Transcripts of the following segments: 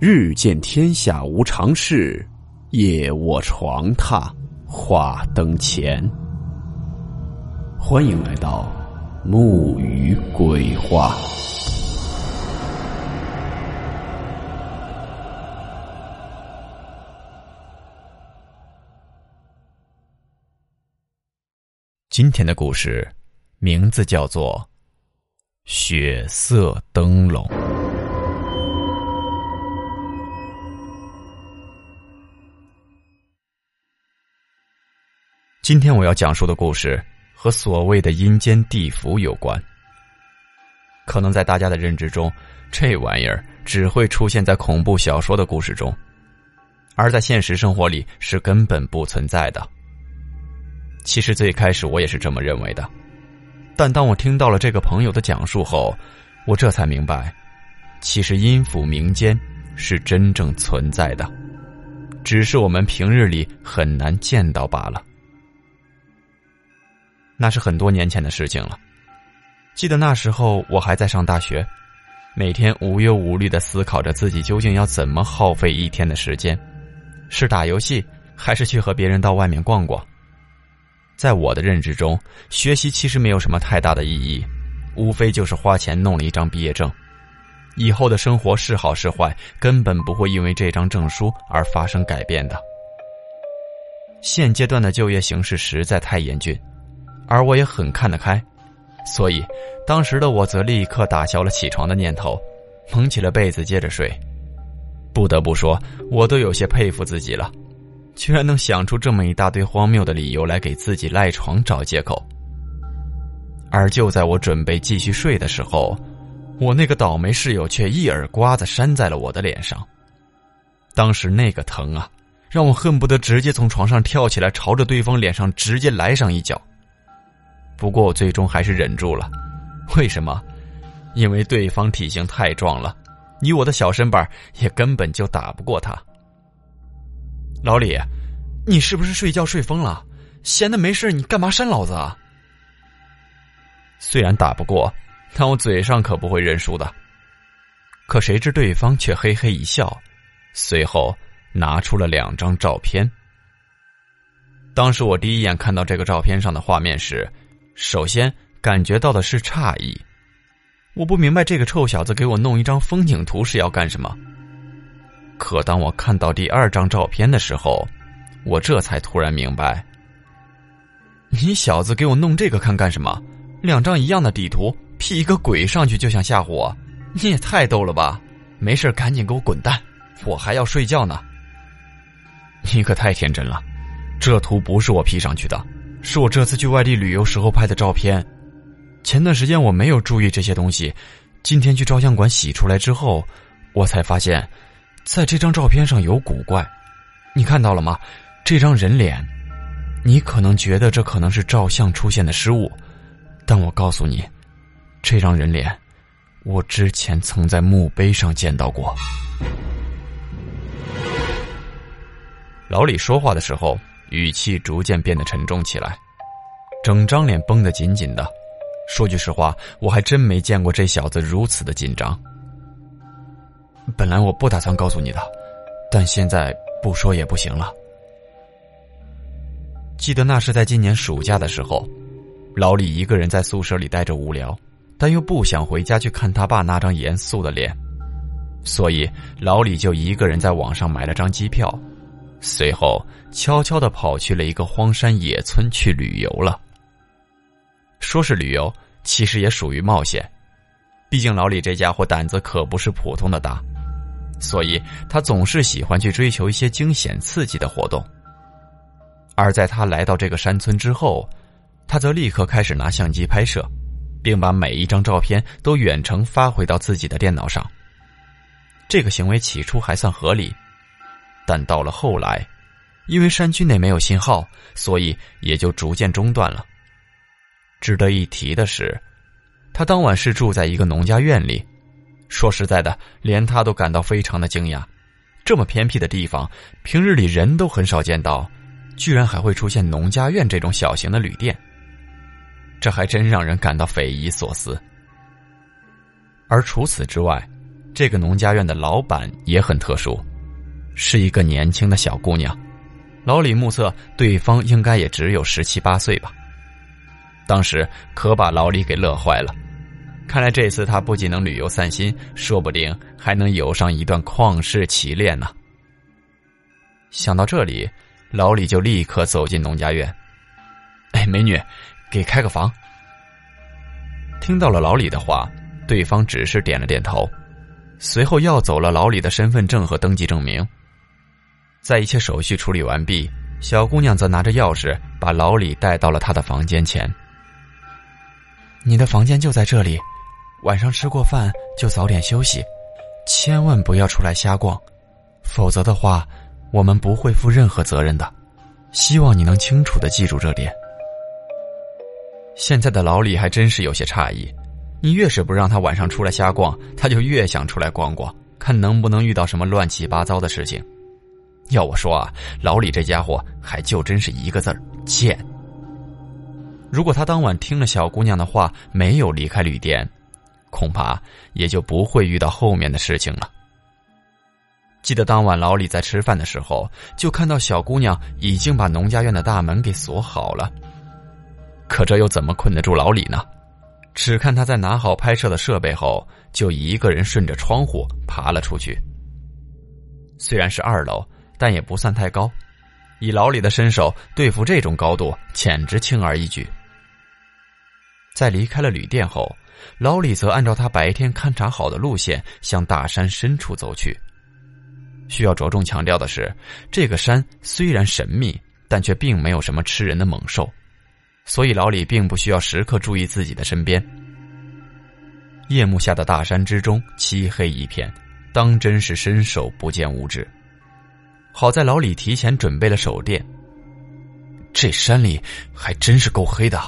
日见天下无常事，夜卧床榻话灯前。欢迎来到木鱼鬼话。今天的故事名字叫做《血色灯笼》。今天我要讲述的故事和所谓的阴间地府有关。可能在大家的认知中，这玩意儿只会出现在恐怖小说的故事中，而在现实生活里是根本不存在的。其实最开始我也是这么认为的，但当我听到了这个朋友的讲述后，我这才明白，其实阴府民间是真正存在的，只是我们平日里很难见到罢了。那是很多年前的事情了。记得那时候我还在上大学，每天无忧无虑的思考着自己究竟要怎么耗费一天的时间，是打游戏还是去和别人到外面逛逛？在我的认知中，学习其实没有什么太大的意义，无非就是花钱弄了一张毕业证，以后的生活是好是坏，根本不会因为这张证书而发生改变的。现阶段的就业形势实在太严峻。而我也很看得开，所以当时的我则立刻打消了起床的念头，蒙起了被子接着睡。不得不说，我都有些佩服自己了，居然能想出这么一大堆荒谬的理由来给自己赖床找借口。而就在我准备继续睡的时候，我那个倒霉室友却一耳刮子扇在了我的脸上。当时那个疼啊，让我恨不得直接从床上跳起来，朝着对方脸上直接来上一脚。不过我最终还是忍住了，为什么？因为对方体型太壮了，以我的小身板也根本就打不过他。老李，你是不是睡觉睡疯了？闲的没事你干嘛扇老子啊？虽然打不过，但我嘴上可不会认输的。可谁知对方却嘿嘿一笑，随后拿出了两张照片。当时我第一眼看到这个照片上的画面时。首先感觉到的是诧异，我不明白这个臭小子给我弄一张风景图是要干什么。可当我看到第二张照片的时候，我这才突然明白，你小子给我弄这个看干什么？两张一样的底图，P 一个鬼上去就想吓唬我？你也太逗了吧！没事赶紧给我滚蛋，我还要睡觉呢。你可太天真了，这图不是我 P 上去的。是我这次去外地旅游时候拍的照片。前段时间我没有注意这些东西，今天去照相馆洗出来之后，我才发现，在这张照片上有古怪。你看到了吗？这张人脸，你可能觉得这可能是照相出现的失误，但我告诉你，这张人脸，我之前曾在墓碑上见到过。老李说话的时候。语气逐渐变得沉重起来，整张脸绷得紧紧的。说句实话，我还真没见过这小子如此的紧张。本来我不打算告诉你的，但现在不说也不行了。记得那是在今年暑假的时候，老李一个人在宿舍里待着无聊，但又不想回家去看他爸那张严肃的脸，所以老李就一个人在网上买了张机票。随后，悄悄的跑去了一个荒山野村去旅游了。说是旅游，其实也属于冒险。毕竟老李这家伙胆子可不是普通的大，所以他总是喜欢去追求一些惊险刺激的活动。而在他来到这个山村之后，他则立刻开始拿相机拍摄，并把每一张照片都远程发回到自己的电脑上。这个行为起初还算合理。但到了后来，因为山区内没有信号，所以也就逐渐中断了。值得一提的是，他当晚是住在一个农家院里。说实在的，连他都感到非常的惊讶：这么偏僻的地方，平日里人都很少见到，居然还会出现农家院这种小型的旅店。这还真让人感到匪夷所思。而除此之外，这个农家院的老板也很特殊，是一个年轻的小姑娘。老李目测对方应该也只有十七八岁吧。当时可把老李给乐坏了，看来这次他不仅能旅游散心，说不定还能有上一段旷世奇恋呢。想到这里，老李就立刻走进农家院。哎，美女，给开个房。听到了老李的话，对方只是点了点头。随后要走了老李的身份证和登记证明，在一切手续处理完毕，小姑娘则拿着钥匙把老李带到了她的房间前。你的房间就在这里，晚上吃过饭就早点休息，千万不要出来瞎逛，否则的话，我们不会负任何责任的。希望你能清楚的记住这点。现在的老李还真是有些诧异。你越是不让他晚上出来瞎逛，他就越想出来逛逛，看能不能遇到什么乱七八糟的事情。要我说啊，老李这家伙还就真是一个字儿贱。如果他当晚听了小姑娘的话，没有离开旅店，恐怕也就不会遇到后面的事情了。记得当晚老李在吃饭的时候，就看到小姑娘已经把农家院的大门给锁好了。可这又怎么困得住老李呢？只看他在拿好拍摄的设备后，就一个人顺着窗户爬了出去。虽然是二楼，但也不算太高，以老李的身手对付这种高度，简直轻而易举。在离开了旅店后，老李则按照他白天勘察好的路线向大山深处走去。需要着重强调的是，这个山虽然神秘，但却并没有什么吃人的猛兽。所以老李并不需要时刻注意自己的身边。夜幕下的大山之中，漆黑一片，当真是伸手不见五指。好在老李提前准备了手电。这山里还真是够黑的。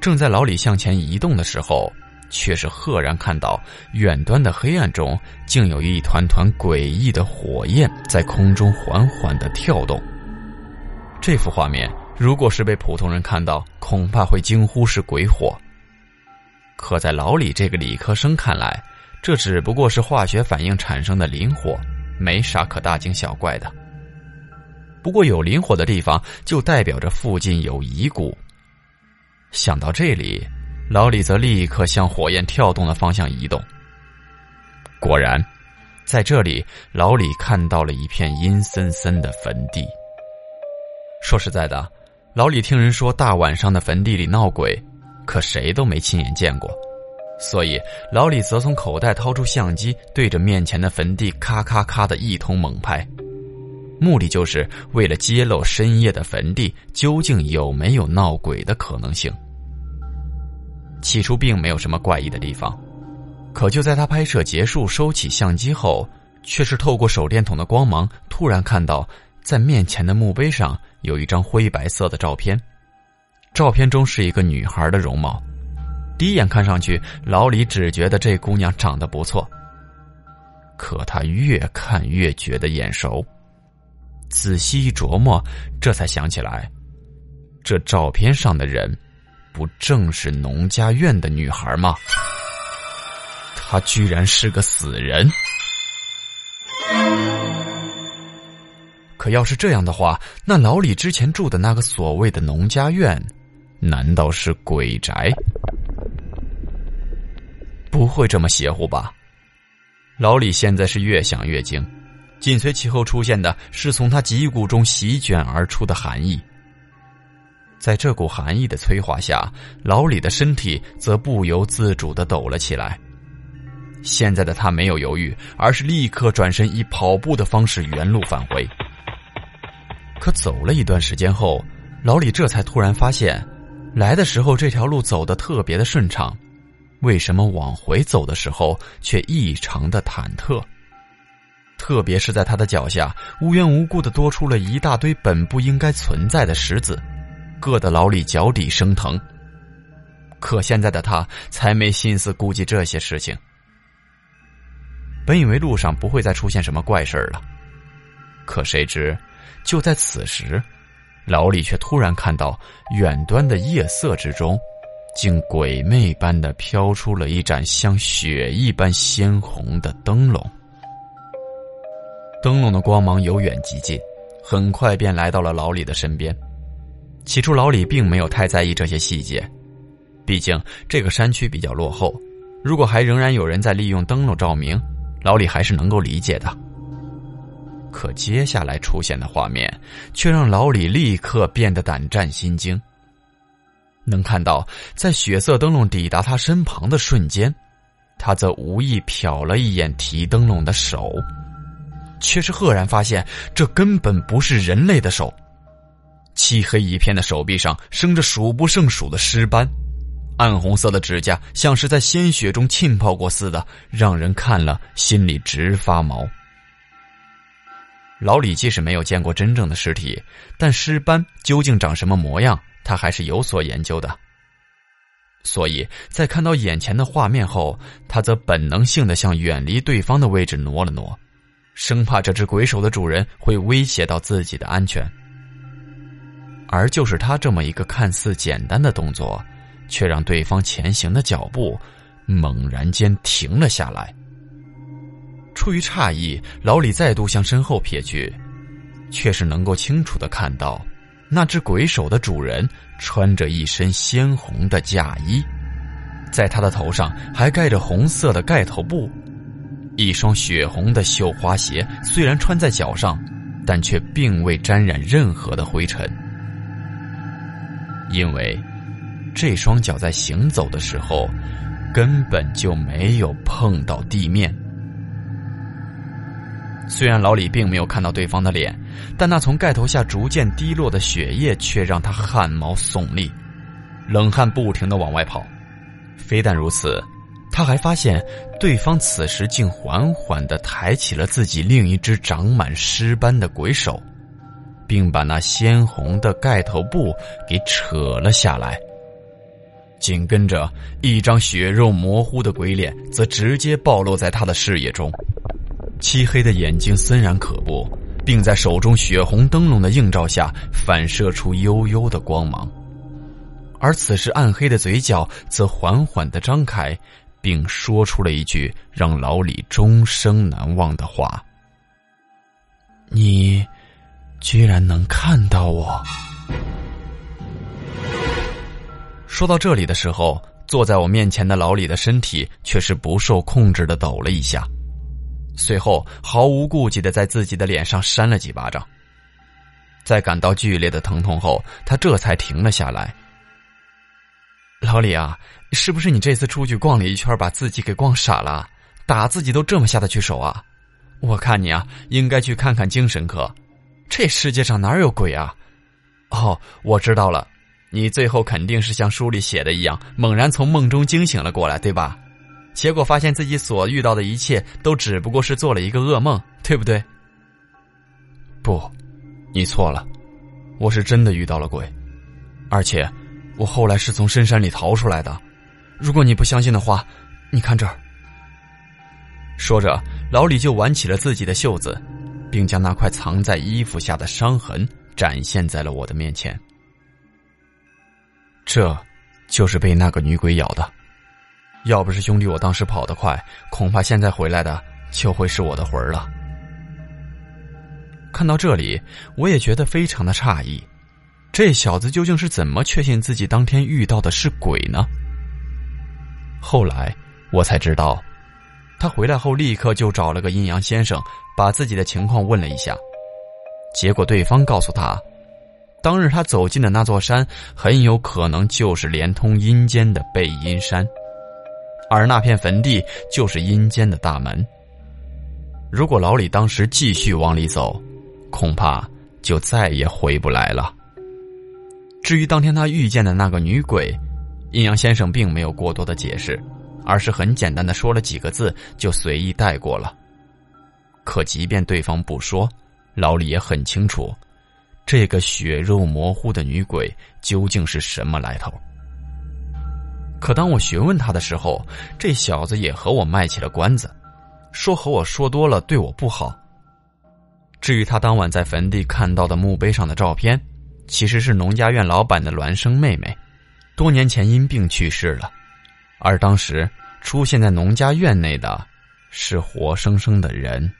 正在老李向前移动的时候，却是赫然看到远端的黑暗中，竟有一团团诡异的火焰在空中缓缓的跳动。这幅画面。如果是被普通人看到，恐怕会惊呼是鬼火。可在老李这个理科生看来，这只不过是化学反应产生的磷火，没啥可大惊小怪的。不过有磷火的地方，就代表着附近有遗骨。想到这里，老李则立刻向火焰跳动的方向移动。果然，在这里，老李看到了一片阴森森的坟地。说实在的。老李听人说大晚上的坟地里闹鬼，可谁都没亲眼见过，所以老李则从口袋掏出相机，对着面前的坟地咔咔咔的一通猛拍，目的就是为了揭露深夜的坟地究竟有没有闹鬼的可能性。起初并没有什么怪异的地方，可就在他拍摄结束收起相机后，却是透过手电筒的光芒，突然看到在面前的墓碑上。有一张灰白色的照片，照片中是一个女孩的容貌。第一眼看上去，老李只觉得这姑娘长得不错。可他越看越觉得眼熟，仔细一琢磨，这才想起来，这照片上的人，不正是农家院的女孩吗？她居然是个死人！可要是这样的话，那老李之前住的那个所谓的农家院，难道是鬼宅？不会这么邪乎吧？老李现在是越想越惊，紧随其后出现的是从他脊骨中席卷而出的寒意。在这股寒意的催化下，老李的身体则不由自主的抖了起来。现在的他没有犹豫，而是立刻转身以跑步的方式原路返回。可走了一段时间后，老李这才突然发现，来的时候这条路走得特别的顺畅，为什么往回走的时候却异常的忐忑？特别是在他的脚下，无缘无故的多出了一大堆本不应该存在的石子，硌得老李脚底生疼。可现在的他才没心思顾及这些事情。本以为路上不会再出现什么怪事了，可谁知。就在此时，老李却突然看到远端的夜色之中，竟鬼魅般的飘出了一盏像血一般鲜红的灯笼。灯笼的光芒由远及近，很快便来到了老李的身边。起初，老李并没有太在意这些细节，毕竟这个山区比较落后。如果还仍然有人在利用灯笼照明，老李还是能够理解的。可接下来出现的画面，却让老李立刻变得胆战心惊。能看到，在血色灯笼抵达他身旁的瞬间，他则无意瞟了一眼提灯笼的手，却是赫然发现，这根本不是人类的手。漆黑一片的手臂上生着数不胜数的尸斑，暗红色的指甲像是在鲜血中浸泡过似的，让人看了心里直发毛。老李即使没有见过真正的尸体，但尸斑究竟长什么模样？他还是有所研究的，所以在看到眼前的画面后，他则本能性的向远离对方的位置挪了挪，生怕这只鬼手的主人会威胁到自己的安全。而就是他这么一个看似简单的动作，却让对方前行的脚步猛然间停了下来。出于诧异，老李再度向身后瞥去，却是能够清楚的看到。那只鬼手的主人穿着一身鲜红的嫁衣，在他的头上还盖着红色的盖头布，一双血红的绣花鞋虽然穿在脚上，但却并未沾染任何的灰尘，因为这双脚在行走的时候根本就没有碰到地面。虽然老李并没有看到对方的脸，但那从盖头下逐渐滴落的血液却让他汗毛耸立，冷汗不停的往外跑。非但如此，他还发现对方此时竟缓缓的抬起了自己另一只长满尸斑的鬼手，并把那鲜红的盖头布给扯了下来。紧跟着，一张血肉模糊的鬼脸则直接暴露在他的视野中。漆黑的眼睛森然可怖，并在手中血红灯笼的映照下反射出幽幽的光芒，而此时暗黑的嘴角则缓缓的张开，并说出了一句让老李终生难忘的话：“你居然能看到我。”说到这里的时候，坐在我面前的老李的身体却是不受控制的抖了一下。随后，毫无顾忌的在自己的脸上扇了几巴掌。在感到剧烈的疼痛后，他这才停了下来。老李啊，是不是你这次出去逛了一圈，把自己给逛傻了？打自己都这么下得去手啊？我看你啊，应该去看看精神科。这世界上哪有鬼啊？哦，我知道了，你最后肯定是像书里写的一样，猛然从梦中惊醒了过来，对吧？结果发现自己所遇到的一切都只不过是做了一个噩梦，对不对？不，你错了，我是真的遇到了鬼，而且我后来是从深山里逃出来的。如果你不相信的话，你看这儿。说着，老李就挽起了自己的袖子，并将那块藏在衣服下的伤痕展现在了我的面前。这，就是被那个女鬼咬的。要不是兄弟我当时跑得快，恐怕现在回来的就会是我的魂儿了。看到这里，我也觉得非常的诧异，这小子究竟是怎么确信自己当天遇到的是鬼呢？后来我才知道，他回来后立刻就找了个阴阳先生，把自己的情况问了一下，结果对方告诉他，当日他走进的那座山，很有可能就是连通阴间的背阴山。而那片坟地就是阴间的大门。如果老李当时继续往里走，恐怕就再也回不来了。至于当天他遇见的那个女鬼，阴阳先生并没有过多的解释，而是很简单的说了几个字，就随意带过了。可即便对方不说，老李也很清楚，这个血肉模糊的女鬼究竟是什么来头。可当我询问他的时候这小子也和我卖起了关子说和我说多了对我不好。至于他当晚在坟地看到的墓碑上的照片其实是农家院老板的孪生妹妹多年前因病去世了而当时出现在农家院内的是活生生的人。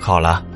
好了。